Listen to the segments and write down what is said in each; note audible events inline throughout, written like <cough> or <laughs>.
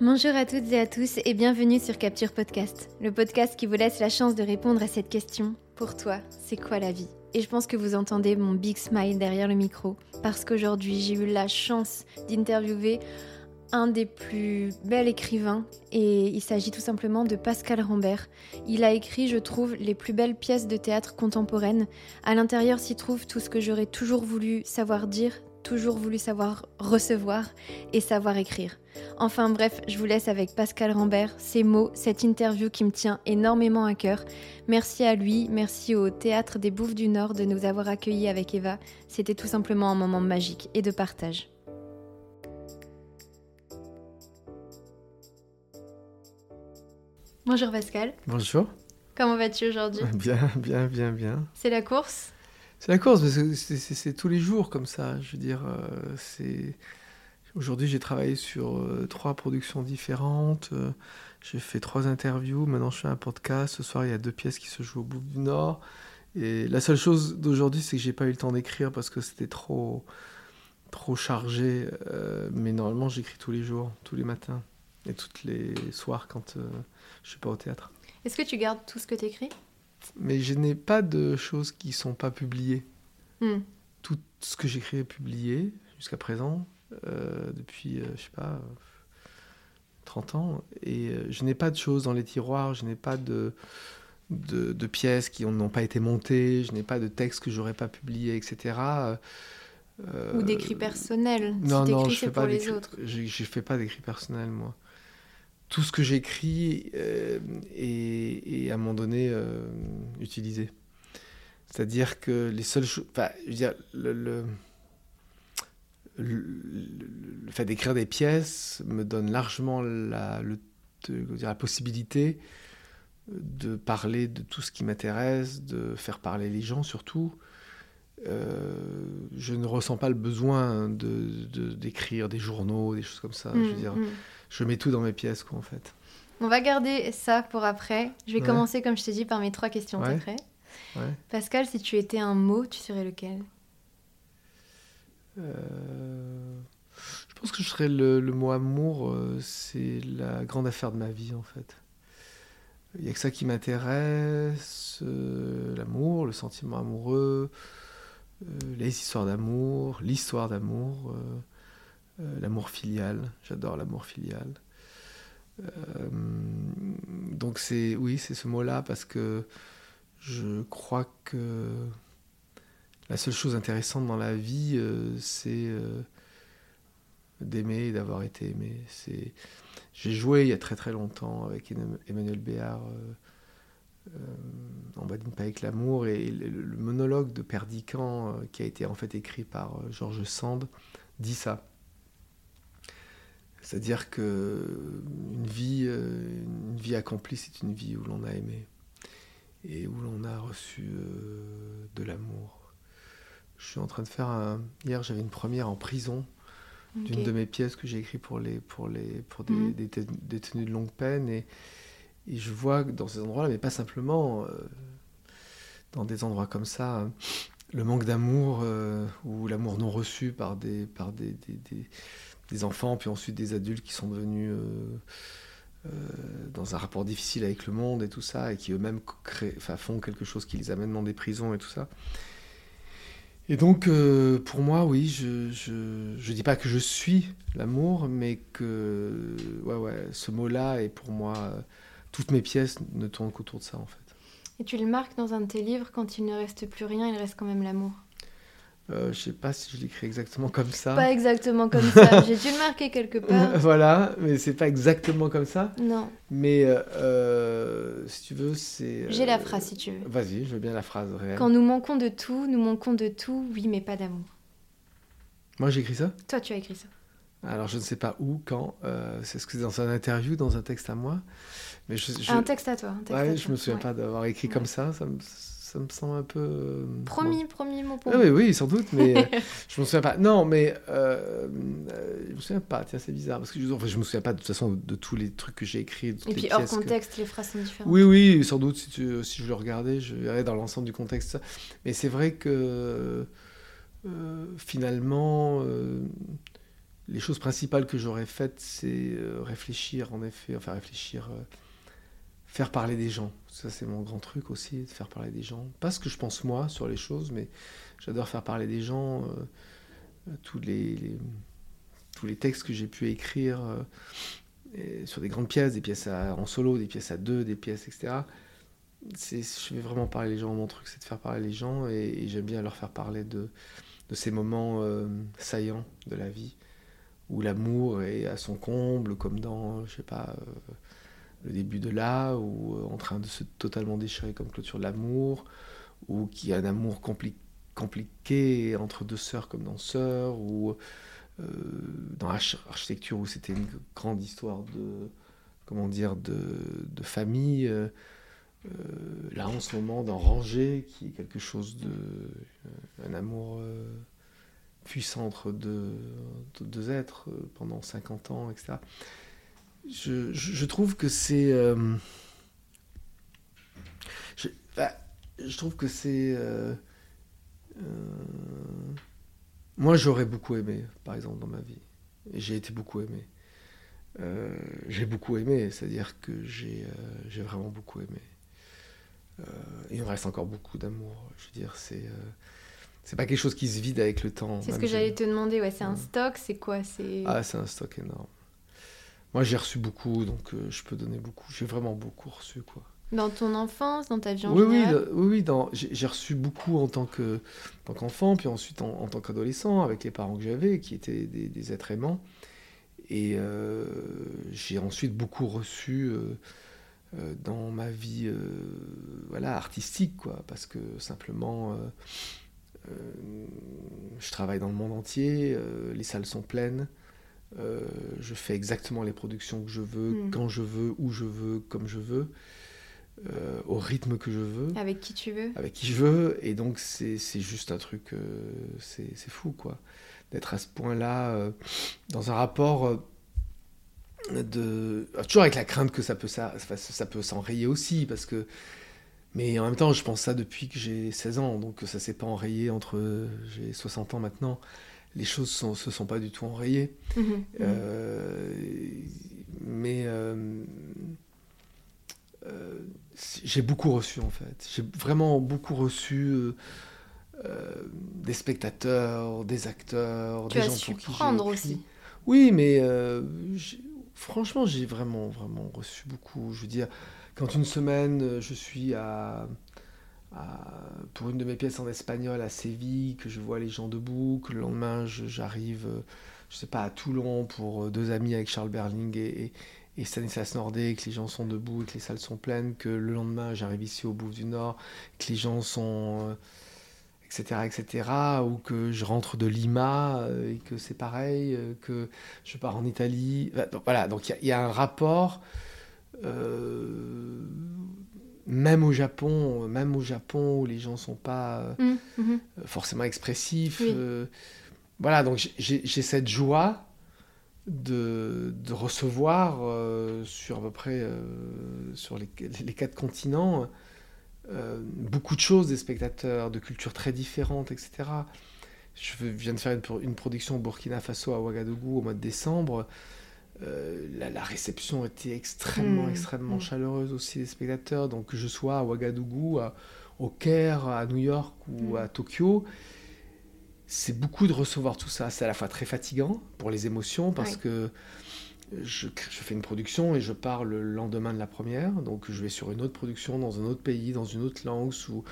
Bonjour à toutes et à tous et bienvenue sur Capture Podcast, le podcast qui vous laisse la chance de répondre à cette question. Pour toi, c'est quoi la vie? Et je pense que vous entendez mon big smile derrière le micro, parce qu'aujourd'hui j'ai eu la chance d'interviewer un des plus bels écrivains et il s'agit tout simplement de Pascal Rambert. Il a écrit, je trouve, les plus belles pièces de théâtre contemporaines. À l'intérieur s'y trouve tout ce que j'aurais toujours voulu savoir dire, toujours voulu savoir recevoir et savoir écrire. Enfin bref, je vous laisse avec Pascal Rambert, ces mots, cette interview qui me tient énormément à cœur. Merci à lui, merci au Théâtre des Bouffes du Nord de nous avoir accueillis avec Eva. C'était tout simplement un moment magique et de partage. Bonjour Pascal. Bonjour. Comment vas-tu aujourd'hui? Bien, bien, bien, bien. C'est la course? C'est la course, c'est tous les jours comme ça. Je veux dire, euh, c'est. Aujourd'hui, j'ai travaillé sur euh, trois productions différentes. Euh, j'ai fait trois interviews. Maintenant, je fais un podcast. Ce soir, il y a deux pièces qui se jouent au bout du Nord. Et la seule chose d'aujourd'hui, c'est que j'ai pas eu le temps d'écrire parce que c'était trop, trop chargé. mais normalement, j'écris tous les jours, tous les matins et tous les soirs quand je suis pas au théâtre. Est-ce que tu gardes tout ce que tu écris mais je n'ai pas de choses qui sont pas publiées. Hmm. Tout ce que j'écris est publié jusqu'à présent, euh, depuis, euh, je sais pas, 30 ans. Et euh, je n'ai pas de choses dans les tiroirs, je n'ai pas de, de, pièces qui n'ont pas été montées, je n'ai pas de textes que j'aurais pas publiés, etc. Ou d'écrits personnels. Non, non, je fais pas. Je, je fais pas d'écrits personnels, moi tout ce que j'écris euh, est, à un moment donné euh, utilisé. C'est-à-dire que les seules choses. Enfin, je veux dire, le, le, le, fait d'écrire des pièces me donne largement la, le, dire, la possibilité de parler de tout ce qui m'intéresse, de faire parler les gens surtout. Euh, je ne ressens pas le besoin d'écrire de, d'écrire des journaux, des choses comme ça. je veux mmh, dire, mmh je mets tout dans mes pièces, quoi, en fait. On va garder ça pour après. Je vais commencer, comme je t'ai dit, par mes trois questions. Ouais. prêt Pascal, si tu étais un mot, tu serais lequel? Euh, Je pense que je serais le, mot amour. Euh, c'est la grande affaire de ma vie, en fait. Il n'y a que ça qui m'intéresse. Euh, l'amour, le sentiment amoureux, les histoires d'amour, l'histoire d'amour. Euh, l'amour filial, j'adore l'amour filial. Euh, donc c'est oui, c'est ce mot-là parce que je crois que la seule chose intéressante dans la vie, euh, c'est d'aimer et d'avoir été aimé. C'est j'ai joué il y a très très longtemps avec Emmanuel Béard en pas avec l'amour et le, le, monologue de Perdican qui a été en fait écrit par Georges Sand dit ça. C'est-à-dire que une vie, euh, une vie accomplie, c'est une vie où l'on a aimé et où l'on a reçu euh, de l'amour. Je suis en train de faire un... Hier, j'avais une première en prison d'une de mes pièces que j'ai écrites pour, les, pour, les, pour des, mhm. détenus de longue peine. Et, et je vois que dans ces endroits-là, mais pas simplement euh, dans des endroits comme ça, le manque d'amour ou l'amour non reçu par des, par des, des des enfants, puis ensuite des adultes qui sont devenus euh, euh, dans un rapport difficile avec le monde et tout ça, et qui eux-mêmes font quelque chose qui les amène dans des prisons et tout ça. Et donc, euh, pour moi, oui, je, je, dis pas que je suis l'amour, mais que ouais, ouais, ce mot-là est pour moi, toutes mes pièces ne tournent qu'autour de ça en fait. Et tu le marques dans un de tes livres, quand il ne reste plus rien, il reste quand même l'amour. Euh, je sais pas si je l'écris exactement comme ça. Pas exactement comme ça. <laughs> J'ai dû le marquer quelque part. <laughs> voilà, mais c'est pas exactement comme ça. Non. Mais euh, euh, si tu veux, c'est. J'ai la phrase si tu veux. Vas-y, je veux bien la phrase réelle. Quand nous manquons de tout, nous manquons de tout, oui, mais pas d'amour. Moi, j'ai écrit ça? Toi, tu as écrit ça. Alors, je ne sais pas où, quand. c'est ce que c'est dans un interview, dans un texte à moi. Mais je, Un texte à toi. Un texte ouais, je me souviens pas d'avoir écrit comme ça. Ça me ça me semble un peu. Euh, promis, promis mot pour ah, Oui, oui, sans doute, mais euh, <laughs> je me souviens pas. Non, mais euh, euh, je me souviens pas. Tiens, c'est bizarre parce que je, enfin, je me souviens pas de toute façon de tous les trucs que j'ai écrits. Et puis hors contexte, les phrases sont différentes. Oui, oui, sans doute. Si, tu, si je le regardais, je verrais dans l'ensemble du contexte. Mais c'est vrai que finalement, les choses principales que j'aurais faites, c'est réfléchir, en effet, enfin réfléchir, faire parler des gens. Ça, c'est mon grand truc aussi, de faire parler des gens. Pas ce que je pense moi sur les choses, mais j'adore faire parler des gens. tous les, tous les textes que j'ai pu écrire sur des grandes pièces, des pièces en solo, des pièces à deux, des pièces, etc. Je vais vraiment parler les gens. Mon truc, c'est de faire parler les gens et, j'aime bien leur faire parler de, de ces moments euh, saillants de la vie où l'amour est à son comble, comme dans, je sais pas, euh, le début de là, ou euh, en train de se totalement déchirer comme clôture de l'amour, ou qui a un amour compliqué entre deux sœurs comme dans ou euh, dans l'architecture où c'était une grande histoire de comment dire de, famille euh, là en ce moment dans Ranger qui est quelque chose de un amour puissant entre deux, deux, êtres pendant 50 ans etc je, je, trouve que c'est je, bah, je, trouve que c'est moi, j'aurais beaucoup aimé, par exemple, dans ma vie. Et j'ai été beaucoup aimé. Euh, j'ai beaucoup aimé, c'est-à-dire que j'ai euh, vraiment beaucoup aimé. Euh, il me reste encore beaucoup d'amour. Je veux dire, c'est c'est pas quelque chose qui se vide avec le temps. C'est ce que j'allais te demander. Ouais, c'est un stock. C'est quoi C'est ah, c'est un stock énorme. Moi, j'ai reçu beaucoup, donc je peux donner beaucoup. J'ai vraiment beaucoup reçu, quoi. Dans ton enfance, dans ta vie en oui, général Oui, oui, j'ai reçu beaucoup en tant qu'enfant, puis ensuite en, tant qu'adolescent, avec les parents que j'avais, qui étaient des, êtres aimants. Et euh, j'ai ensuite beaucoup reçu euh, euh, dans ma vie voilà, artistique, quoi, parce que simplement, je travaille dans le monde entier, les salles sont pleines. Je fais exactement les productions que je veux, hmm. quand je veux, où je veux, comme je veux. Euh, au rythme que je veux. Avec qui tu veux. Avec qui je veux. Et donc, c'est juste un truc, euh, c'est fou, quoi. D'être à ce point-là, euh, dans un rapport de. Toujours avec la crainte que ça peut, ça, ça peut s'enrayer aussi, parce que. Mais en même temps, je pense ça depuis que j'ai 16 ans, donc ça s'est pas enrayé entre. J'ai 60 ans maintenant. Les choses ne se sont pas du tout enrayées. Mhm. mais euh, j'ai beaucoup reçu en fait. J'ai vraiment beaucoup reçu euh, euh, des spectateurs, des acteurs, des gens su pour qui prendre aussi. Oui, mais franchement, j'ai vraiment, vraiment reçu beaucoup. Je veux dire, quand une semaine, je suis à, pour une de mes pièces en espagnol à Séville, que je vois les gens debout, que le lendemain, j'arrive, je, sais pas, à Toulon pour deux amis avec Charles Berling et, Stanislas Nordé, que les gens sont debout et que les salles sont pleines, que le lendemain j'arrive ici au bout du Nord, que les gens sont. etc., euh, etc., ou que je rentre de Lima euh, et que c'est pareil, euh, que je pars en Italie. Voilà, donc il y, a un rapport, même au Japon, même au Japon où les gens sont pas mmh, mmh. forcément expressifs. voilà, donc j'ai cette joie de, recevoir euh, sur à peu près euh, sur les, quatre continents euh, beaucoup de choses des spectateurs, de cultures très différentes, etc. Je viens de faire une, production au Burkina Faso à Ouagadougou au mois de décembre. La, réception était extrêmement, mmh. extrêmement mmh. chaleureuse aussi des spectateurs. Donc que je sois à Ouagadougou, au Caire, à New York ou mmh. à Tokyo, c'est beaucoup de recevoir tout ça. C'est à la fois très fatigant pour les émotions parce que je, fais une production et je pars le lendemain de la première. Donc je vais sur une autre production dans un autre pays, dans une autre langue, sous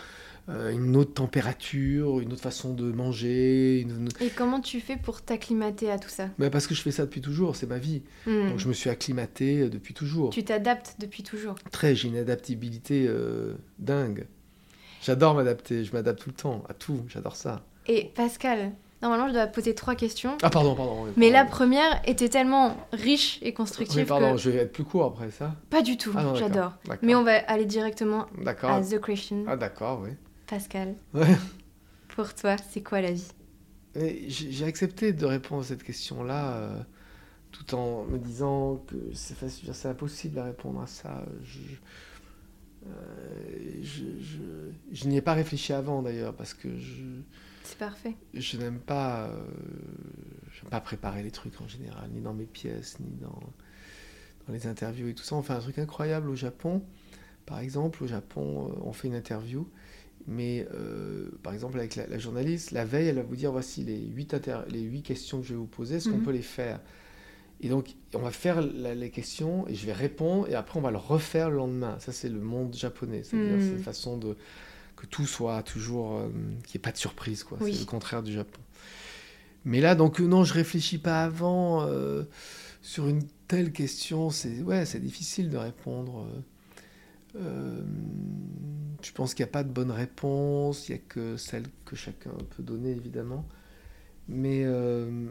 euh, une autre température, une autre façon de manger. Et comment tu fais pour t'acclimater à tout ça? Bah Parce que je fais ça depuis toujours, c'est ma vie. Hmm. Donc je me suis acclimaté euh, depuis toujours. Tu t'adaptes depuis toujours Très, j'ai une adaptabilité euh, dingue. J'adore m'adapter, je m'adapte tout le temps, à tout, j'adore ça. Et Pascal, normalement, je dois poser trois questions. Ah, pardon, pardon. mais la première était tellement riche et constructive. Oui, pardon, je vais être plus court après ça. Pas du tout, ah j'adore. Mais on va aller directement à The Question. Ah, d'accord, oui. Pascal. Ouais. Pour toi, c'est quoi la vie? J'ai accepté de répondre à cette question-là. Euh, tout en me disant que c'est impossible à répondre à ça. Je, euh, je, je, je n'y ai pas réfléchi avant d'ailleurs parce que je, c'est parfait. Je n'aime pas, euh, pas préparer les trucs en général, ni dans mes pièces, ni dans, dans les interviews et tout ça. On fait un truc incroyable au Japon. Par exemple, au Japon, on fait une interview mais euh, par exemple, avec la, journaliste, la veille, elle va vous dire voici les huit, les huit questions que je vais vous poser, est-ce qu'on mhm. peut les faire? Et donc, on va faire les questions et je vais répondre et après, on va le refaire le lendemain. Ça, c'est le monde japonais. C'est-à-dire, c'est une façon de que tout soit toujours. Euh, qu'il n'y ait pas de surprise, quoi. C'est le contraire du Japon. Mais là, donc, non, je réfléchis pas avant euh, sur une telle question. C'est ouais, c'est difficile de répondre. Euh, je pense qu'il n'y a pas de bonne réponse, il n'y a que celle que chacun peut donner évidemment. Mais euh,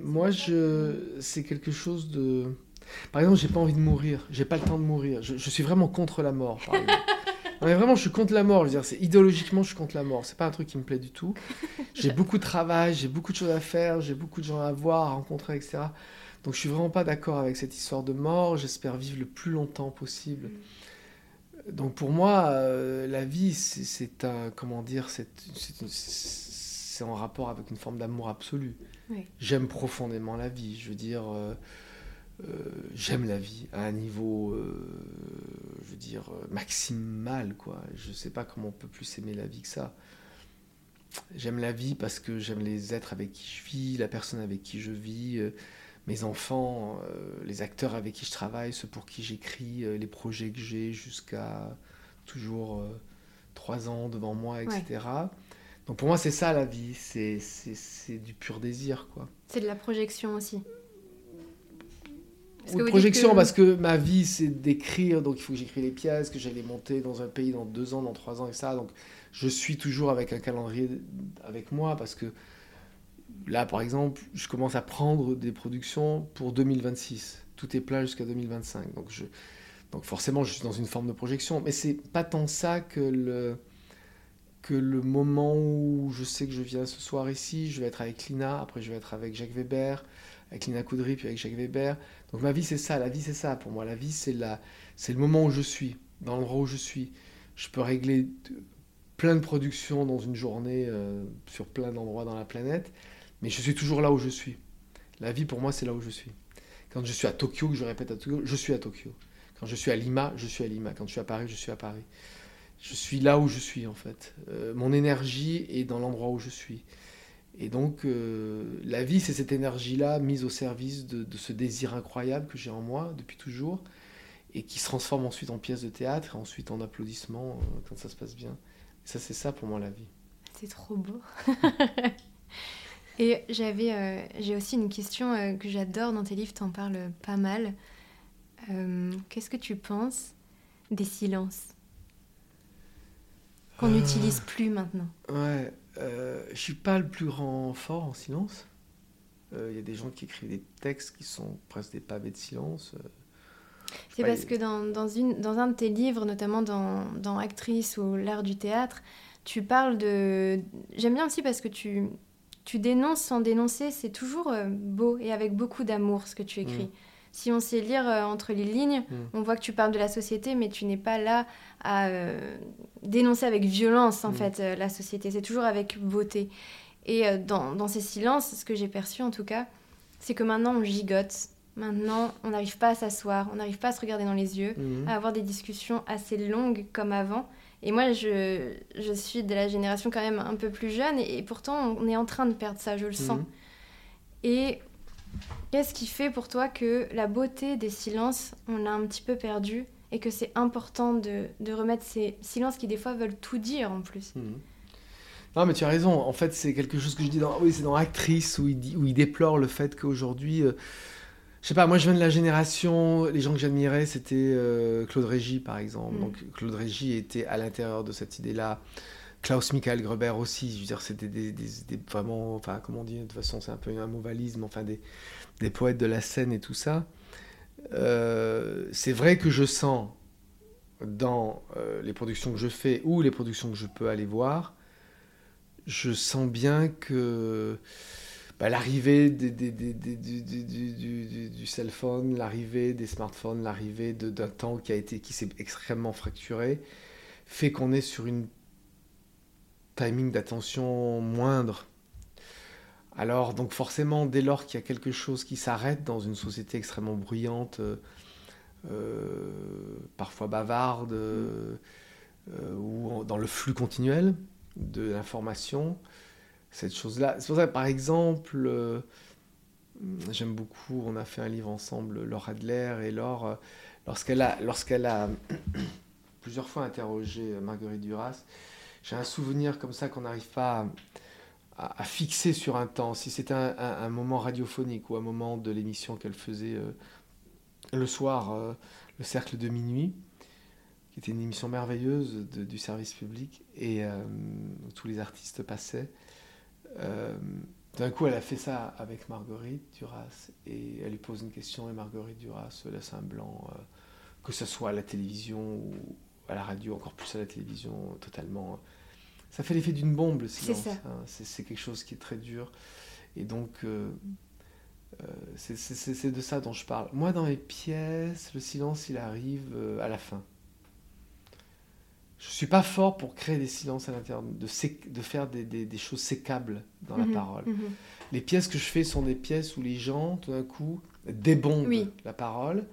moi, je, c'est quelque chose de. Par exemple, j'ai pas envie de mourir, j'ai pas le temps de mourir. Je, suis vraiment contre la mort. Par mais vraiment, je suis contre la mort. Je veux dire, c'est idéologiquement, je suis contre la mort. C'est pas un truc qui me plaît du tout. <laughs> J'ai beaucoup de travail, j'ai beaucoup de choses à faire, j'ai beaucoup de gens à voir, à rencontrer, etc. Donc, je suis vraiment pas d'accord avec cette histoire de mort. J'espère vivre le plus longtemps possible. Mm. Donc pour moi, euh, la vie, c'est un, comment dire, c'est en rapport avec une forme d'amour absolu. J'aime profondément la vie. Je veux dire, euh, euh, j'aime la vie à un niveau, dire, maximal, quoi. Je sais pas comment on peut plus aimer la vie que ça. J'aime la vie parce que j'aime les êtres avec qui je vis, la personne avec qui je vis mes enfants, euh, les acteurs avec qui je travaille, ceux pour qui j'écris, euh, les projets que j'ai jusqu'à toujours euh, trois ans devant moi, etc. Donc pour moi, c'est ça la vie, c'est du pur désir. quoi. C'est de la projection aussi. Ou projection, parce que ma vie, c'est d'écrire, donc il faut que j'écris les pièces, que j'allais monter dans un pays dans deux ans, dans trois ans, et ça. Donc je suis toujours avec un calendrier avec moi, parce que Là, par exemple, je commence à prendre des productions pour 2026. Tout est plat jusqu'à 2025. Donc, je, donc forcément, je suis dans une forme de projection. Mais c'est pas tant ça que le, que le moment où je sais que je viens ce soir ici, je vais être avec Lina, après je vais être avec Jacques Weber, avec Lina Coudry, puis avec Jacques Weber. Donc ma vie, c'est ça. La vie, c'est ça. Pour moi, la vie, c'est la, le moment où je suis, dans l'endroit où je suis. Je peux régler plein de productions dans une journée euh, sur plein d'endroits dans la planète. Mais je suis toujours là où je suis. La vie, pour moi, c'est là où je suis. Quand je suis à Tokyo, que je répète à Tokyo, je suis à Tokyo. Quand je suis à Lima, je suis à Lima. Quand je suis à Paris, je suis à Paris. Je suis là où je suis, en fait. Euh, mon énergie est dans l'endroit où je suis. Et donc, euh, la vie, c'est cette énergie-là mise au service de, ce désir incroyable que j'ai en moi depuis toujours et qui se transforme ensuite en pièce de théâtre et ensuite en applaudissements euh, quand ça se passe bien. Et ça, c'est ça pour moi la vie. C'est trop beau. <laughs> Et j'avais, euh, j'ai aussi une question que j'adore dans tes livres, t'en parles pas mal. Qu'est-ce que tu penses des silences qu'on n'utilise plus maintenant? Ouais, je suis pas le plus grand fort en silence. Il y a des gens qui écrivent des textes qui sont presque des pavés de silence. C'est parce que dans, dans, une, dans un de tes livres, notamment dans, dans Actrice ou l'art du théâtre, tu parles de... J'aime bien aussi parce que tu, tu dénonces sans dénoncer, c'est toujours euh, beau et avec beaucoup d'amour ce que tu écris. Mm. Si on sait lire euh, entre les lignes, mm. on voit que tu parles de la société, mais tu n'es pas là à euh, dénoncer avec violence en mm. fait la société. C'est toujours avec beauté. Et dans, dans, ces silences, ce que j'ai perçu en tout cas, c'est que maintenant on gigote. Maintenant, on n'arrive pas à s'asseoir, on n'arrive pas à se regarder dans les yeux, à avoir des discussions assez longues comme avant. Et moi, je, je, suis de la génération quand même un peu plus jeune, et, pourtant, on est en train de perdre ça, je le sens. Et qu'est-ce qui fait pour toi que la beauté des silences, on l'a un petit peu perdu, et que c'est important de, de, remettre ces silences qui, des fois, veulent tout dire en plus? Mhm. Non, mais tu as raison. En fait, c'est quelque chose que je dis dans, oui, c'est dans Actrice, où il, dit, où il déplore le fait qu'aujourd'hui... Euh, je sais pas, moi je viens de la génération, les gens que j'admirais, c'était euh, Claude Régis par exemple. Mm. Donc Claude Régis était à l'intérieur de cette idée-là. Klaus Michael Gruber aussi, c'était vraiment, enfin, comment on de toute façon, c'est un peu un movalisme, enfin, des, des, poètes de la scène et tout ça. Euh, c'est vrai que je sens dans euh, les productions que je fais ou les productions que je peux aller voir, je sens bien que bah, l'arrivée du, du, cell phone, l'arrivée des smartphones, l'arrivée d'un temps qui a été qui s'est extrêmement fracturé, fait qu'on est sur une timing d'attention moindre. Alors, donc forcément, dès lors qu'il y a quelque chose qui s'arrête dans une société extrêmement bruyante, parfois bavarde, ou dans le flux continuel de l'information, cette chose-là. C'est pour ça, par exemple, j'aime beaucoup, on a fait un livre ensemble, Laure Adler, et Laure, lorsqu'elle a, lorsqu'elle a <clears throat> plusieurs fois interrogé Marguerite Duras, j'ai un souvenir comme ça qu'on n'arrive pas à, fixer sur un temps. Si c'était un, moment radiophonique ou un moment de l'émission qu'elle faisait euh, le soir, euh, le cercle de minuit, qui était une émission merveilleuse du service public, et euh, où tous les artistes passaient. D'un coup, elle a fait ça avec Marguerite Duras, et elle lui pose une question, et Marguerite Duras laisse un blanc, que ce soit à la télévision ou à la radio, encore plus à la télévision, totalement ça fait l'effet d'une bombe, le silence. Hein. C'est quelque chose qui est très dur. Et donc, euh, euh, c'est de ça dont je parle. Moi, dans mes pièces, le silence, il arrive euh, à la fin. Je suis pas fort pour créer des silences à l'intérieur, de, de, faire des, des, choses sécables dans la mhm, parole. Mhm. Les pièces que je fais sont des pièces où les gens, tout d'un coup, débombent la parole.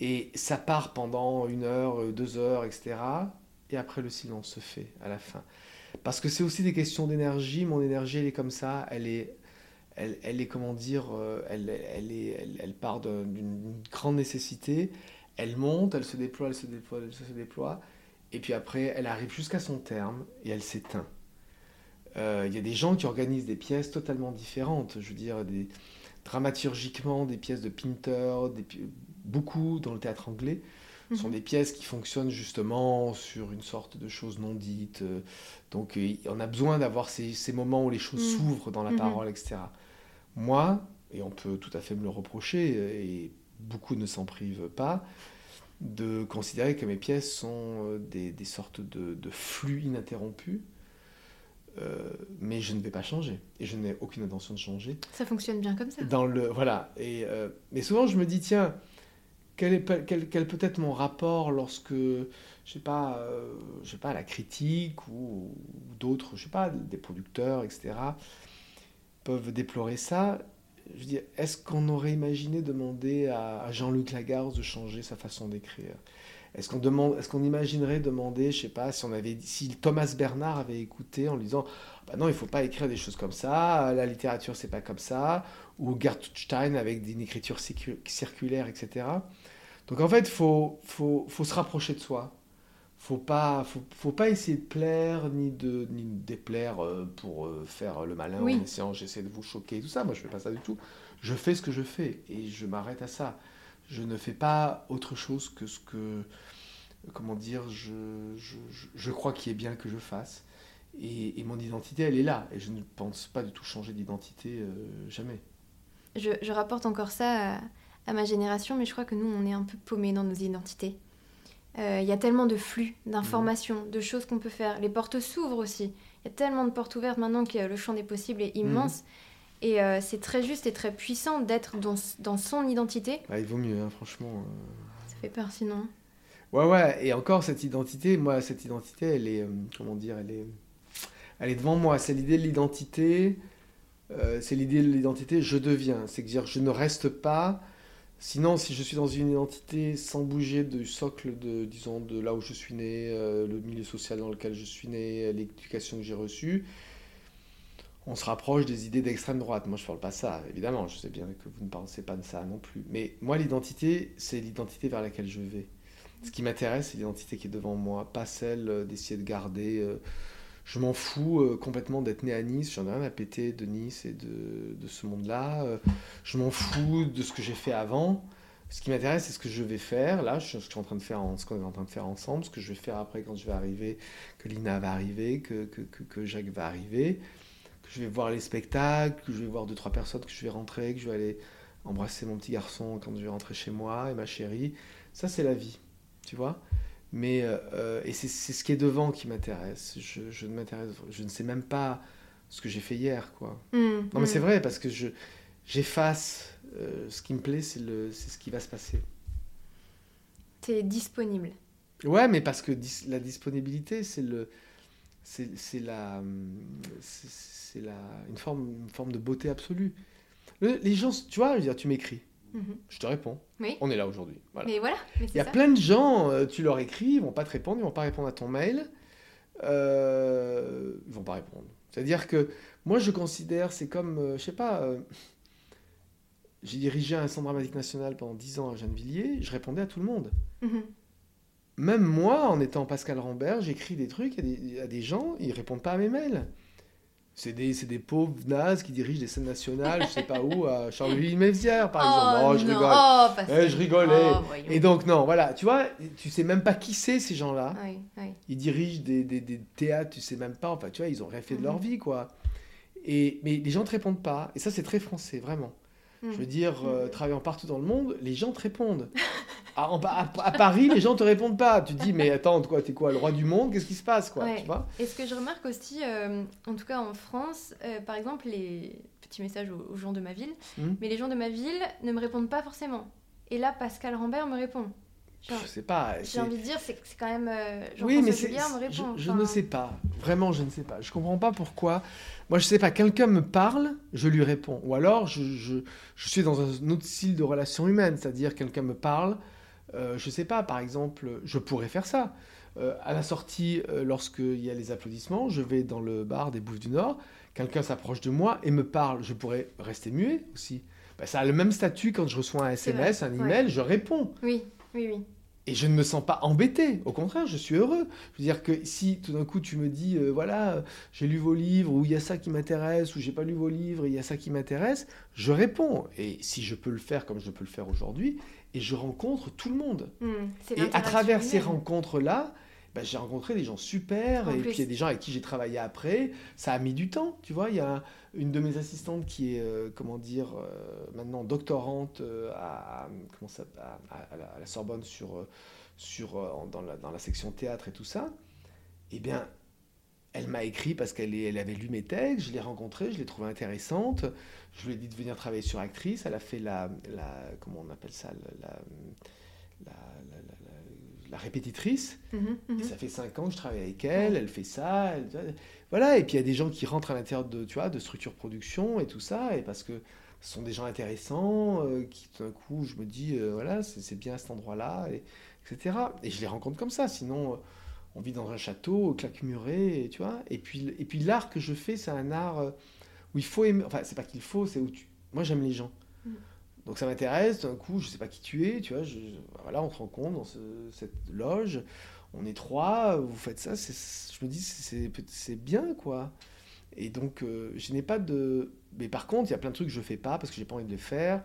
Et ça part pendant une heure, deux heures, etc. Et après, le silence se fait à la fin. Parce que c'est aussi des questions d'énergie. Mon énergie, elle est comme ça. Elle est, elle, elle est comment dire, euh, elle, elle, est, elle, part d'une grande nécessité. Elle monte, elle se déploie, elle se déploie, elle se déploie. Et puis après, elle arrive jusqu'à son terme et elle s'éteint. Euh, il y a des gens qui organisent des pièces totalement différentes. Je veux dire, dramaturgiquement, des pièces de Pinter, des, beaucoup dans le théâtre anglais. Ce sont mhm. des pièces qui fonctionnent justement sur une sorte de choses non dites. Euh, donc on a besoin d'avoir ces, moments où les choses mhm. s'ouvrent dans la mhm. parole, etc. Moi, et on peut tout à fait me le reprocher, et beaucoup ne s'en privent pas, de considérer que mes pièces sont euh, des, sortes de, flux ininterrompus. Euh, mais je ne vais pas changer et je n'ai aucune intention de changer. Ça fonctionne bien comme ça. Dans le voilà et mais souvent je me dis tiens quel, peut être mon rapport lorsque, je sais pas, euh, je sais pas, la critique ou, d'autres, je sais pas, des producteurs, etc., peuvent déplorer ça? Je dis, est-ce qu'on aurait imaginé demander à, Jean-Luc Lagarde de changer sa façon d'écrire? Est-ce qu'on demande, est-ce qu'on imaginerait demander, je sais pas, si on avait, si Thomas Bernard avait écouté en lui disant, bah non, il faut pas écrire des choses comme ça, la littérature c'est pas comme ça, ou Gertrude Stein avec une écriture circulaire, etc. Donc en fait, il faut, faut, faut, se rapprocher de soi. Faut pas, faut, faut, pas essayer de plaire ni de, ni de déplaire euh, pour euh, faire le malin en essayant j'essaie de vous choquer tout ça. Moi, je fais pas ça du tout. Je fais ce que je fais et je m'arrête à ça. Je ne fais pas autre chose que ce que, comment dire, je, je, je crois qu'il est bien que je fasse. Et, et, mon identité, elle est là. Et je ne pense pas du tout changer d'identité, euh, jamais. Je, je, rapporte encore ça à à ma génération, mais je crois que nous, on est un peu paumés dans nos identités. Euh, il y a tellement de flux, d'informations, de choses qu'on peut faire. Les portes s'ouvrent aussi. Il y a tellement de portes ouvertes maintenant que le champ des possibles est immense. Mhm. Et euh, c'est très juste et très puissant d'être dans, dans, son identité. Bah, il vaut mieux, hein, franchement. Euh. Ça fait peur sinon. Ouais, ouais. Et encore, cette identité, moi, cette identité, elle est, comment dire, elle est, elle est devant moi. C'est l'idée de l'identité. c'est l'idée de l'identité, je deviens. C'est à dire, je ne reste pas Sinon, si je suis dans une identité sans bouger du socle de, disons, de là où je suis né, euh, le milieu social dans lequel je suis né, l'éducation que j'ai reçue, on se rapproche des idées d'extrême droite. Moi, je ne parle pas ça, évidemment. Je sais bien que vous ne pensez pas de ça non plus. Mais moi, l'identité, c'est l'identité vers laquelle je vais. Ce qui m'intéresse, c'est l'identité qui est devant moi, pas celle euh, d'essayer de garder. Euh, je m'en fous euh, complètement d'être né à Nice, j'en ai rien à péter de Nice et de, ce monde-là. Euh, je m'en fous de ce que j'ai fait avant. Ce qui m'intéresse, c'est ce que je vais faire. Là, je, suis en train de faire ce qu'on est en train de faire ensemble, ce que je vais faire après quand je vais arriver, que Lina va arriver, que, que, que, Jacques va arriver, que je vais voir les spectacles, que je vais voir deux, trois personnes, que je vais rentrer, que je vais aller embrasser mon petit garçon quand je vais rentrer chez moi et ma chérie. Ça, c'est la vie, tu vois mais, euh, euh, et c'est ce qui est devant qui m'intéresse. Je, je, ne m'intéresse, je ne sais même pas ce que j'ai fait hier, quoi. Mmh, non, mais c'est mmh. vrai, parce que je, j'efface euh, ce qui me plaît, c'est, le, c'est ce qui va se passer. Tu es disponible. Ouais, mais parce que la disponibilité, c'est le, c'est la, c'est la, une forme, une forme de beauté absolue. les gens, tu vois, je veux dire, tu m'écris. Mhm. Je te réponds. Oui. On est là aujourd'hui. Mais voilà. Il y a plein de gens, euh, tu leur écris, ils vont pas te répondre, ils vont pas répondre à ton mail. Euh, ils vont pas répondre. C'est-à-dire que moi, je considère, c'est comme, euh, je sais pas, euh, j'ai dirigé un centre dramatique national pendant 10 ans à Gennevilliers, je répondais à tout le monde. Mhm. Même moi, en étant Pascal Rambert, j'écris des trucs à des, à des gens, ils répondent pas à mes mails. C'est des, des, pauvres nazes qui dirigent des scènes nationales, je sais pas où, à Charleville-Mézières, par exemple. Oh, je rigole. Oh, eh, je rigolais. Oh, et donc, non, voilà, tu vois, tu sais même pas qui c'est ces gens-là. Ils dirigent des, des, des, théâtres, tu sais même pas, enfin, tu vois, ils ont rien fait de leur mhm. vie, quoi. Et, mais les gens ne te répondent pas. Et ça, c'est très français, vraiment. Je veux dire, euh, travaillant partout dans le monde, les gens te répondent. <laughs> À, à, Paris, les gens te répondent pas. Tu te dis, mais attends, quoi, t'es quoi, le roi du monde? Qu'est-ce qui se passe, quoi tu vois? Et ce que je remarque aussi, euh, en tout cas en France, euh, par exemple, les petits messages aux, gens de ma ville, mm. mais les gens de ma ville ne me répondent pas forcément. Et là, Pascal Rambert me répond. je sais pas. J'ai envie de dire, c'est quand même. oui, mais c'est. Je, ne sais pas. Vraiment, je ne sais pas. Je comprends pas pourquoi. Moi, je sais pas, quelqu'un me parle, je lui réponds. Ou alors, je, je, je suis dans un autre style de relation humaine, c'est-à-dire quelqu'un me parle, euh, je sais pas, par exemple, je pourrais faire ça. Euh, à la sortie, euh, lorsqu'il y a les applaudissements, je vais dans le bar des Bouffes du Nord, quelqu'un s'approche de moi et me parle, je pourrais rester muet aussi. Ben, ça a le même statut quand je reçois un SMS, un email, je réponds. Oui, oui, oui. Et je ne me sens pas embêté, au contraire, je suis heureux. Je veux dire que si tout d'un coup tu me dis, euh, voilà, j'ai lu vos livres, ou il y a ça qui m'intéresse, ou j'ai pas lu vos livres, il y a ça qui m'intéresse, je réponds. Et si je peux le faire comme je peux le faire aujourd'hui, et je rencontre tout le monde. Hmm, et à travers ces rencontres-là, bah, j'ai rencontré des gens super, et puis il y a des gens avec qui j'ai travaillé après. Ça a mis du temps, tu vois. Il y a une de mes assistantes qui est, euh, comment dire, euh, maintenant doctorante euh, à, comment ça, à, la, Sorbonne sur, sur, dans, la, dans la section théâtre et tout ça. Eh bien, elle m'a écrit parce qu'elle elle avait lu mes textes, je l'ai rencontrée, je l'ai trouvée intéressante. Je lui ai dit de venir travailler sur actrice. Elle a fait la, la comment on appelle ça, la, la la répétitrice. Mhm, mhm. Et ça fait cinq ans que je travaille avec elle, elle fait ça. voilà, et puis il y a des gens qui rentrent à l'intérieur de, tu vois, de structures production et tout ça, et parce que ce sont des gens intéressants, euh, qui tout d'un coup, je me dis, euh, voilà, c'est bien à cet endroit-là, et, etc. Et je les rencontre comme ça, sinon, euh, on vit dans un château, claque-muré, tu vois. Et puis, et puis l'art que je fais, c'est un art où il faut aimer, enfin, c'est pas qu'il faut, c'est où tu... Moi, j'aime les gens. Mm. Donc ça m'intéresse, d'un coup, je sais pas qui tu es, tu vois, je, voilà, on se rencontre dans cette loge, on est trois, vous faites ça, je me dis, c'est bien, quoi. Et donc, euh, je n'ai pas de... Mais par contre, il y a plein de trucs que je fais pas parce que j'ai pas envie de les faire,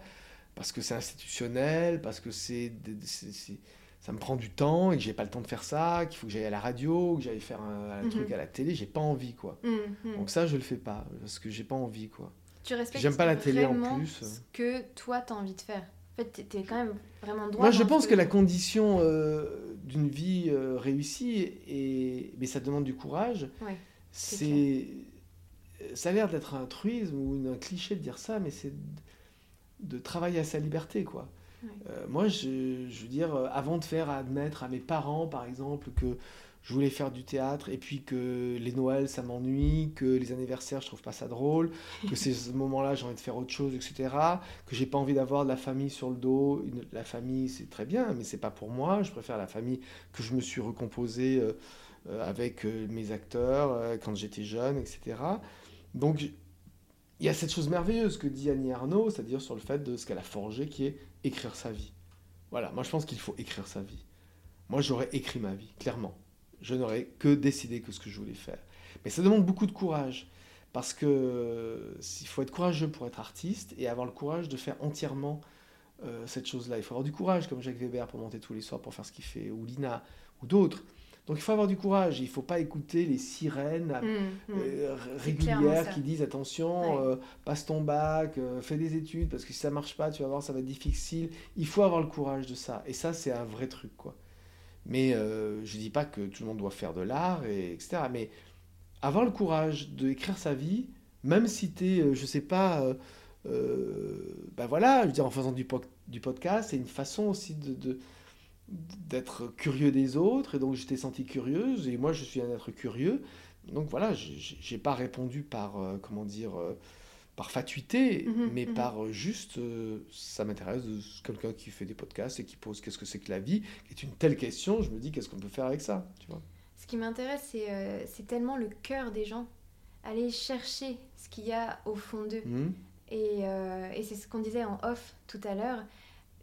parce que c'est institutionnel, parce que c'est... Ça me prend du temps et que j'ai pas le temps de faire ça, qu'il faut que j'aille à la radio, que j'aille faire un, mhm. truc à la télé, j'ai pas envie, quoi. Mhm, mhm. Donc ça, je le fais pas, parce que j'ai pas envie, quoi. Tu respectes J'aime pas la télé en plus. ce que toi, tu as envie de faire. En fait, tu es quand même vraiment droit. Moi, je pense que, la condition euh, d'une vie euh, réussie, et... mais ça demande du courage, c'est. Ça a l'air d'être un truisme ou un cliché de dire ça, mais c'est de travailler à sa liberté, quoi. Euh, moi, je, je, veux dire, avant de faire admettre à mes parents, par exemple, que je voulais faire du théâtre et puis que les Noëls ça m'ennuie, que les anniversaires je trouve pas ça drôle, que <laughs> ces moments-là j'ai envie de faire autre chose, etc. Que j'ai pas envie d'avoir de la famille sur le dos. la famille c'est très bien, mais c'est pas pour moi. Je préfère la famille que je me suis recomposée euh, euh, avec euh, mes acteurs quand j'étais jeune, etc. Donc il y a cette chose merveilleuse que dit Annie Arnaud, c'est-à-dire sur le fait de ce qu'elle a forgé, qui est écrire sa vie. Voilà, moi je pense qu'il faut écrire sa vie. Moi j'aurais écrit ma vie, clairement je n'aurais que décidé que ce que je voulais faire. Mais ça demande beaucoup de courage, parce que il faut être courageux pour être artiste et avoir le courage de faire entièrement euh, cette chose-là. Il faut avoir du courage, comme Jacques Weber, pour monter tous les soirs, pour faire ce qu'il fait, ou Lina, ou d'autres. Donc il faut avoir du courage, il ne faut pas écouter les sirènes mmh, mmh. Euh, régulières qui disent attention, euh, passe ton bac, fais des études, parce que si ça marche pas, tu vas voir, ça va être difficile. Il faut avoir le courage de ça. Et ça, c'est un vrai truc, quoi. Mais euh, je ne dis pas que tout le monde doit faire de l'art, et, etc. Mais avoir le courage d'écrire sa vie, même si tu es, euh, je ne sais pas, euh, ben voilà, je veux dire, en faisant du, du podcast, c'est une façon aussi de, d'être curieux des autres, et donc je t'ai senti curieuse, et moi je suis un être curieux, donc voilà, j'ai pas répondu par, euh, comment dire, euh, par fatuité, Mhm, mais mhm. par euh, juste, ça m'intéresse, quelqu'un qui fait des podcasts et qui pose qu'est-ce que c'est que la vie, qui est une telle question, je me dis qu'est-ce qu'on peut faire avec ça, tu vois. Ce qui m'intéresse, c'est c'est tellement le cœur des gens. Aller chercher ce qu'il y a au fond d'eux. Mhm. Et, et c'est ce qu'on disait en off tout à l'heure.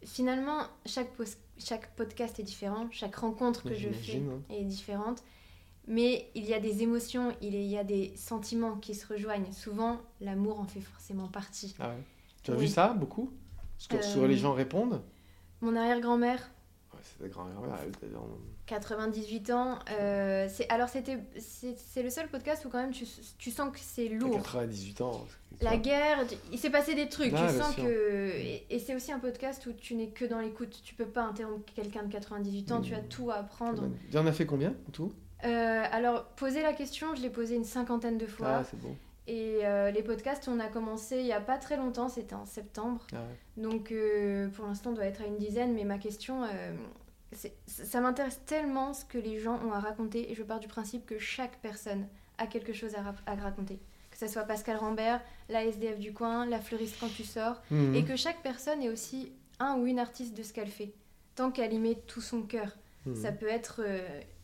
Finalement, chaque, chaque podcast est différent, chaque rencontre que je fais hein. est différente. Mais il y a des émotions, il y a des sentiments qui se rejoignent. Souvent, l'amour en fait forcément partie. Ah ouais. Tu as Oui. vu ça beaucoup? Ce que Euh, les gens répondent Mon arrière-grand-mère, Ouais, C'est ta grand-mère, 98 ans, euh, alors c'était c'est le seul podcast où quand même tu, tu sens que c'est lourd. 98 ans. La guerre, tu- il s'est passé des trucs, Ah, tu sens que... Et, et c'est aussi un podcast où tu n'es que dans l'écoute, tu peux pas interrompre quelqu'un de 98 ans, Mm. tu as tout à apprendre. Il y en a fait combien en tout? Euh, alors, poser la question, je l'ai posée une cinquantaine de fois. Ah, c'est bon. Et euh, les podcasts, on a commencé il y a pas très longtemps, c'était en septembre. Ah ouais. Donc euh, pour l'instant, on doit être à une dizaine, mais ma question, euh, ça m'intéresse tellement ce que les gens ont à raconter, et je pars du principe que chaque personne a quelque chose à, raconter. Que ce soit Pascal Rambert, la SDF du coin, la fleuriste quand tu sors, Mhm. et que chaque personne est aussi un ou une artiste de ce qu'elle fait, tant qu'elle y met tout son cœur. Mhm. Ça peut être euh,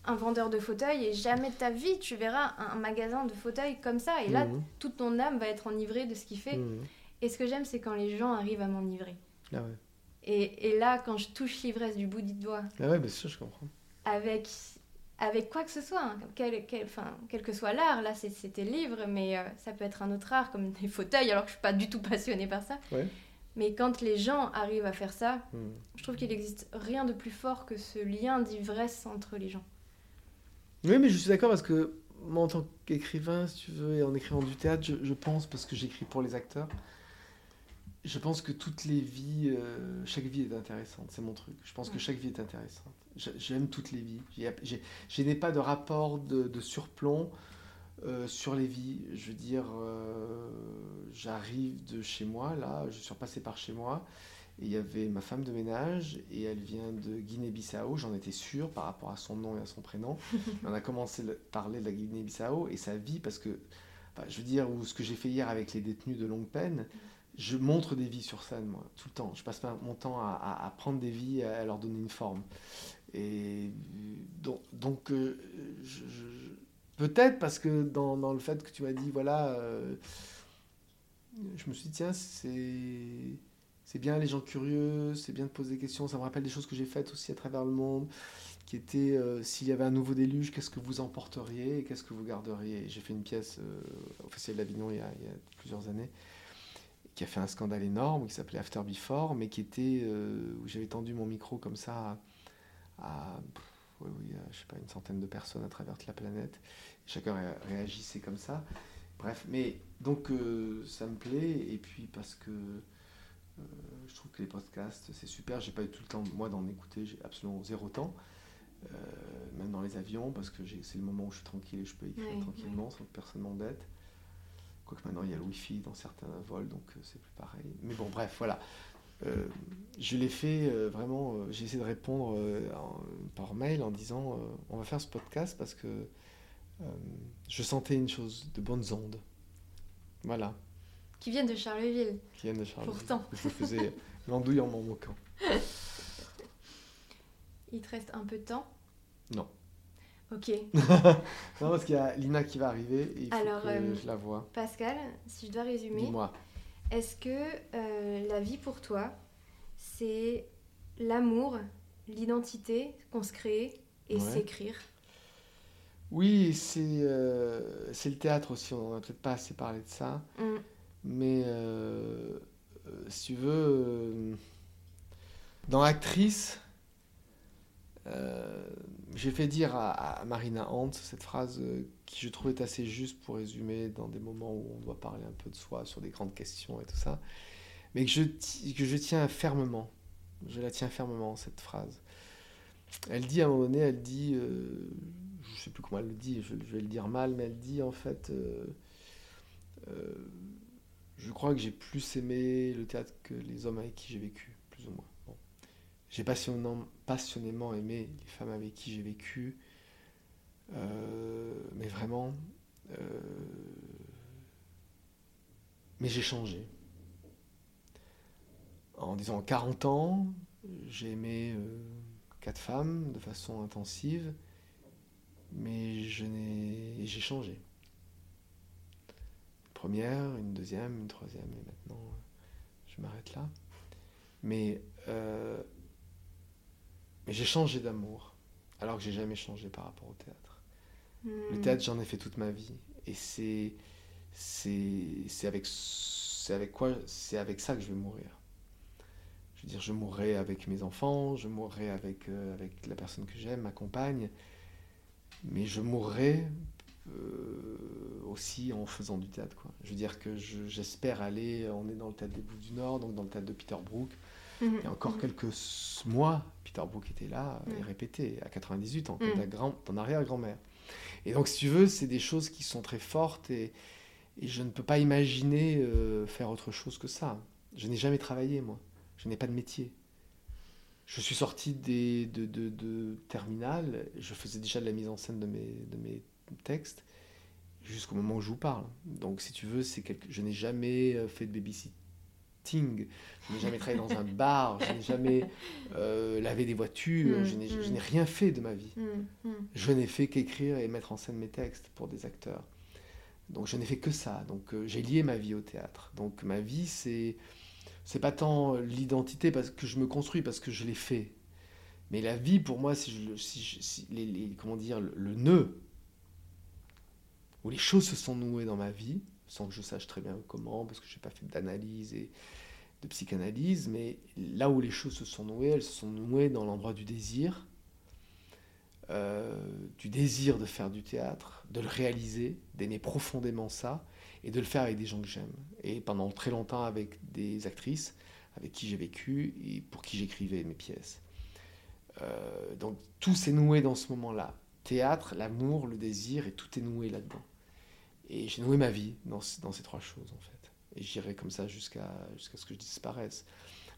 un vendeur de fauteuils, et jamais de ta vie tu verras un magasin de fauteuils comme ça, et là, Mhm. toute ton âme va être enivrée de ce qu'il fait. Et ce que j'aime, c'est quand les gens arrivent à m'enivrer. Ah ouais. Et, et là, quand je touche l'ivresse du bout du doigt, Ah ouais, bien sûr, je comprends. avec, avec quoi que ce soit, hein, quel, quel- quel que soit l'art, là c'était livre, mais euh, ça peut être un autre art comme des fauteuils, alors que je suis pas du tout passionnée par ça. Ouais. Mais quand les gens arrivent à faire ça, Mhm. je trouve qu'il n'existe rien de plus fort que ce lien d'ivresse entre les gens. Oui, mais je suis d'accord parce que moi, en tant qu'écrivain, si tu veux, et en écrivant du théâtre, je, je pense, parce que j'écris pour les acteurs, je pense que toutes les vies, euh, chaque vie est intéressante, c'est mon truc. Je pense que chaque vie est intéressante. J'ai- J'aime toutes les vies. Je n'ai pas de rapport de, de surplomb euh, sur les vies. Je veux dire, euh, j'arrive de chez moi, là, je suis repassé par chez moi, et il y avait ma femme de ménage, et elle vient de Guinée-Bissau, j'en étais sûr par rapport à son nom et à son prénom. <laughs> On a commencé à parler de la Guinée-Bissau et sa vie, parce que, enfin, je veux dire, ou ce que j'ai fait hier avec les détenus de longue peine, je montre des vies sur scène, moi, tout le temps. Je passe mon temps à, prendre des vies, à leur donner une forme. Et donc, euh, peut-être parce que dans, le fait que tu m'as dit, voilà, euh, je me suis dit, tiens, c'est. Bien les gens curieux, c'est bien de poser des questions. Ça me rappelle des choses que j'ai faites aussi à travers le monde, qui étaient euh, s'il y avait un nouveau déluge, qu'est-ce que vous emporteriez et qu'est-ce que vous garderiez? J'ai fait une pièce au Festival d'Avignon il, il y a plusieurs années, qui a fait un scandale énorme, qui s'appelait After Before, mais qui était euh, où j'avais tendu mon micro comme ça à, oui, oui, à, je sais pas, une centaine de personnes à travers toute la planète. Chacun ré- réagissait comme ça. Bref, mais donc euh, ça me plaît, et puis parce que euh, je trouve que les podcasts, c'est super. J'ai pas eu tout le temps, moi, d'en écouter. J'ai absolument zéro temps. Même dans les avions, parce que c'est le moment où je suis tranquille et je peux écrire tranquillement sans que personne m'embête. Quoique maintenant, il y a le Wi-Fi dans certains vols, donc euh, c'est plus pareil. Mais bon, bref, voilà. Euh, je l'ai fait euh, vraiment. euh, j'ai essayé de répondre en- par mail en disant on va faire ce podcast parce que je sentais une chose, de bonnes ondes. Voilà Qui viennent de Charleville. qui viennent de Charles. Pourtant. Je faisais <laughs> l'andouille en m'en moquant. Il te reste un peu de temps? Non. Ok. <laughs> Non, parce qu'il y a Lina qui va arriver et il faut que euh, je la vois. Pascal, si je dois résumer, Dis-moi. est-ce que euh, la vie pour toi, c'est l'amour, l'identité qu'on se crée et Ouais. s'écrire? Oui, c'est euh, c'est le théâtre aussi. On n'a peut-être pas assez parlé de ça. Mm. Mais si tu veux, dans Actrice, euh, j'ai fait dire à, Marina Hunt cette phrase euh, qui je trouve est assez juste pour résumer dans des moments où on doit parler un peu de soi sur des grandes questions et tout ça, mais que je, que je tiens fermement. Je la tiens fermement, cette phrase. Elle dit à un moment donné, elle dit, euh, je sais plus comment elle le dit, je, vais le dire mal, mais elle dit en fait, je crois que j'ai plus aimé le théâtre que les hommes avec qui j'ai vécu, plus ou moins. J'ai passionnément, aimé les femmes avec qui j'ai vécu, euh, mais vraiment, mais j'ai changé. En disant 40 ans, j'ai aimé quatre femmes de façon intensive, mais je n'ai, j'ai changé. Une première, une deuxième, une troisième, et maintenant je m'arrête là. Mais, euh, mais j'ai changé d'amour, alors que j'ai jamais changé par rapport au théâtre. Le hmm. théâtre, j'en ai fait toute ma vie, et c'est c'est avec c'est avec quoi c'est avec ça que je vais mourir. Je veux dire, je mourrai avec mes enfants, je mourrai avec euh, avec la personne que j'aime, ma compagne, mais je mourrai euh, aussi en faisant du théâtre. Quoi. Je veux dire que j'espère aller, on est dans le théâtre des Bouffes du Nord, donc dans le théâtre de Peter Brook. Mhm. Il y a encore mhm. quelques mois, Peter Brook était là et répétait à 98 ans, mmh. grand, ton arrière-grand-mère. Et donc, si tu veux, c'est des choses qui sont très fortes et, et je ne peux pas imaginer euh, faire autre chose que ça. Je n'ai jamais travaillé, moi. Je n'ai pas de métier. Je suis sorti des, de, de, de terminale, je faisais déjà de la mise en scène de mes, de mes texte jusqu'au moment où je vous parle. Donc, si tu veux, c'est quelque... je n'ai jamais euh, fait de je n'ai jamais travaillé dans un bar, je n'ai jamais euh, lavé des voitures, mm, je n'ai mm. rien fait de ma vie. Mm, je n'ai fait qu'écrire et mettre en scène mes textes pour des acteurs. Donc, je n'ai fait que ça. Donc, euh, j'ai lié ma vie au théâtre. Donc, ma vie, c'est c'est pas tant l'identité parce que je me construis parce que je l'ai fait. Mais la vie, pour moi, si je, si, les, comment dire, le, le nœud où les choses se sont nouées dans ma vie, sans que je sache très bien comment, parce que je n'ai pas fait d'analyse et de psychanalyse, mais là où les choses se sont nouées, elles se sont nouées dans l'endroit du désir, euh, du désir de faire du théâtre, de le réaliser, d'aimer profondément ça, et de le faire avec des gens que j'aime. Et pendant très longtemps avec des actrices avec qui j'ai vécu et pour qui j'écrivais mes pièces. Euh, donc tout s'est noué dans ce moment-là. Théâtre, l'amour, le désir, et tout est noué là-dedans. Et j'ai noué ma vie dans, dans, ces trois choses, en fait. Et j'irai comme ça jusqu'à jusqu'à ce que je disparaisse.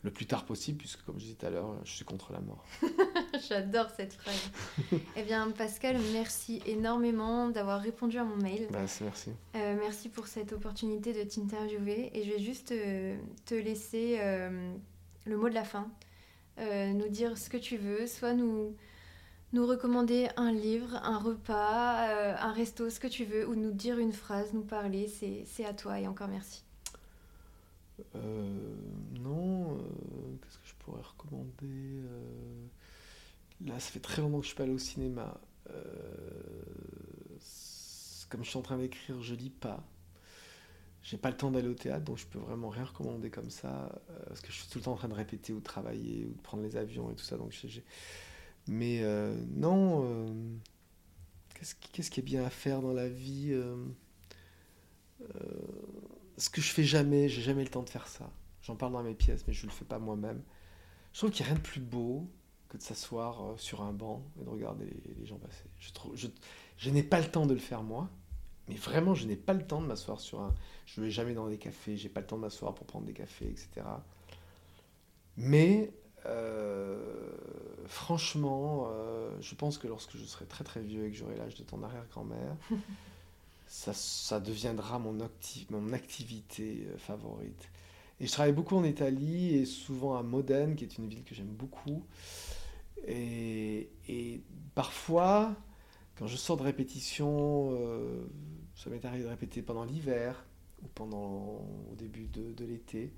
Le plus tard possible, puisque, comme je disais tout à l'heure, je suis contre la mort. <laughs> J'adore cette phrase. <laughs> eh bien, Pascal, merci énormément d'avoir répondu à mon mail. Bah, merci. Euh, merci pour cette opportunité de t'interviewer. Et je vais juste euh, te laisser euh, le mot de la fin. nous dire ce que tu veux, soit nous nous recommander un livre, un repas, euh, un resto, ce que tu veux, ou nous dire une phrase, nous parler, c'est à toi et encore merci. Euh, non, euh, qu'est-ce que je pourrais recommander Là, ça fait très longtemps que je suis pas allé au cinéma. comme je suis en train d'écrire, je lis pas. J'ai pas le temps d'aller au théâtre, donc je peux vraiment rien recommander comme ça, parce que je suis tout le temps en train de répéter ou de travailler ou de prendre les avions et tout ça, donc j'ai mais euh, non, euh, qu'est-ce qui, est bien à faire dans la vie euh, Ce que je fais jamais, j'ai jamais le temps de faire ça. J'en parle dans mes pièces, mais je ne le fais pas moi-même. Je trouve qu'il n'y a rien de plus beau que de s'asseoir sur un banc et de regarder les, gens passer. Je n'ai pas le temps de le faire moi, mais vraiment, je n'ai pas le temps de m'asseoir sur un. Je ne vais jamais dans des cafés, j'ai pas le temps de m'asseoir pour prendre des cafés, etc. Mais euh, franchement, euh, je pense que lorsque je serai très très vieux et que j'aurai l'âge de ton arrière-grand-mère, <laughs> ça, ça, deviendra mon, mon activité euh, favorite. Et je travaille beaucoup en Italie et souvent à Modène, qui est une ville que j'aime beaucoup. Et, et, parfois, quand je sors de répétition, ça m'est arrivé de répéter pendant l'hiver ou pendant au début de, de l'été.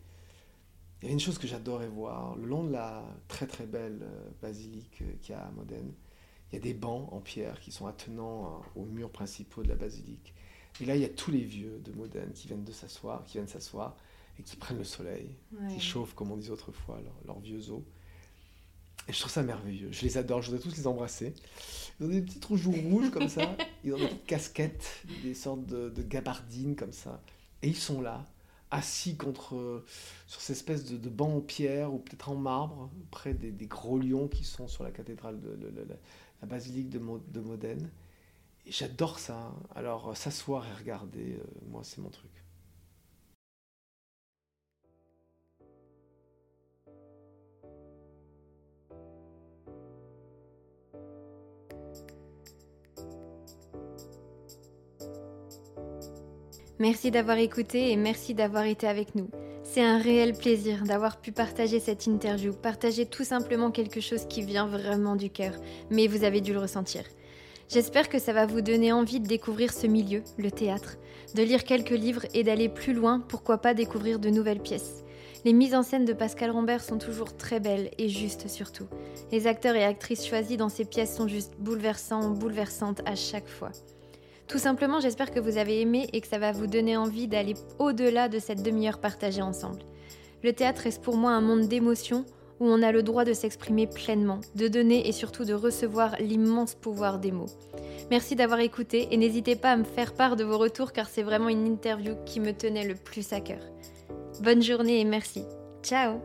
Il y a une chose que j'adorais voir, le long de la très très belle euh, basilique qu'il y a à Modène, il y a des bancs en pierre qui sont attenants euh, aux murs principaux de la basilique. Et là, il y a tous les vieux de Modène qui viennent de s'asseoir, qui viennent s'asseoir et qui prennent le soleil, qui chauffent, comme on disait autrefois, leurs vieux os. Et je trouve ça merveilleux. Je les adore, je voudrais tous les embrasser. Ils ont des petits trous rouges comme ça, <laughs> ils ont des petites casquettes, des sortes de, de gabardines comme ça. Et ils sont là, assis contre, sur cette espèce de, de banc en pierre ou peut-être en marbre, près des, gros lions qui sont sur la cathédrale de, la basilique de, de Modène. Et j'adore ça. Hein. Alors, euh, s'asseoir et regarder, euh, moi, c'est mon truc. Merci d'avoir écouté et merci d'avoir été avec nous. C'est un réel plaisir d'avoir pu partager cette interview, partager tout simplement quelque chose qui vient vraiment du cœur, mais vous avez dû le ressentir. J'espère que ça va vous donner envie de découvrir ce milieu, le théâtre, de lire quelques livres et d'aller plus loin, pourquoi pas découvrir de nouvelles pièces. Les mises en scène de Pascal Rambert sont toujours très belles et justes surtout. Les acteurs et actrices choisis dans ces pièces sont juste bouleversants, bouleversantes à chaque fois. Tout simplement, j'espère que vous avez aimé et que ça va vous donner envie d'aller au-delà de cette demi-heure partagée ensemble. Le théâtre reste pour moi un monde d'émotions où on a le droit de s'exprimer pleinement, de donner et surtout de recevoir l'immense pouvoir des mots. Merci d'avoir écouté et n'hésitez pas à me faire part de vos retours car c'est vraiment une interview qui me tenait le plus à cœur. Bonne journée et merci. Ciao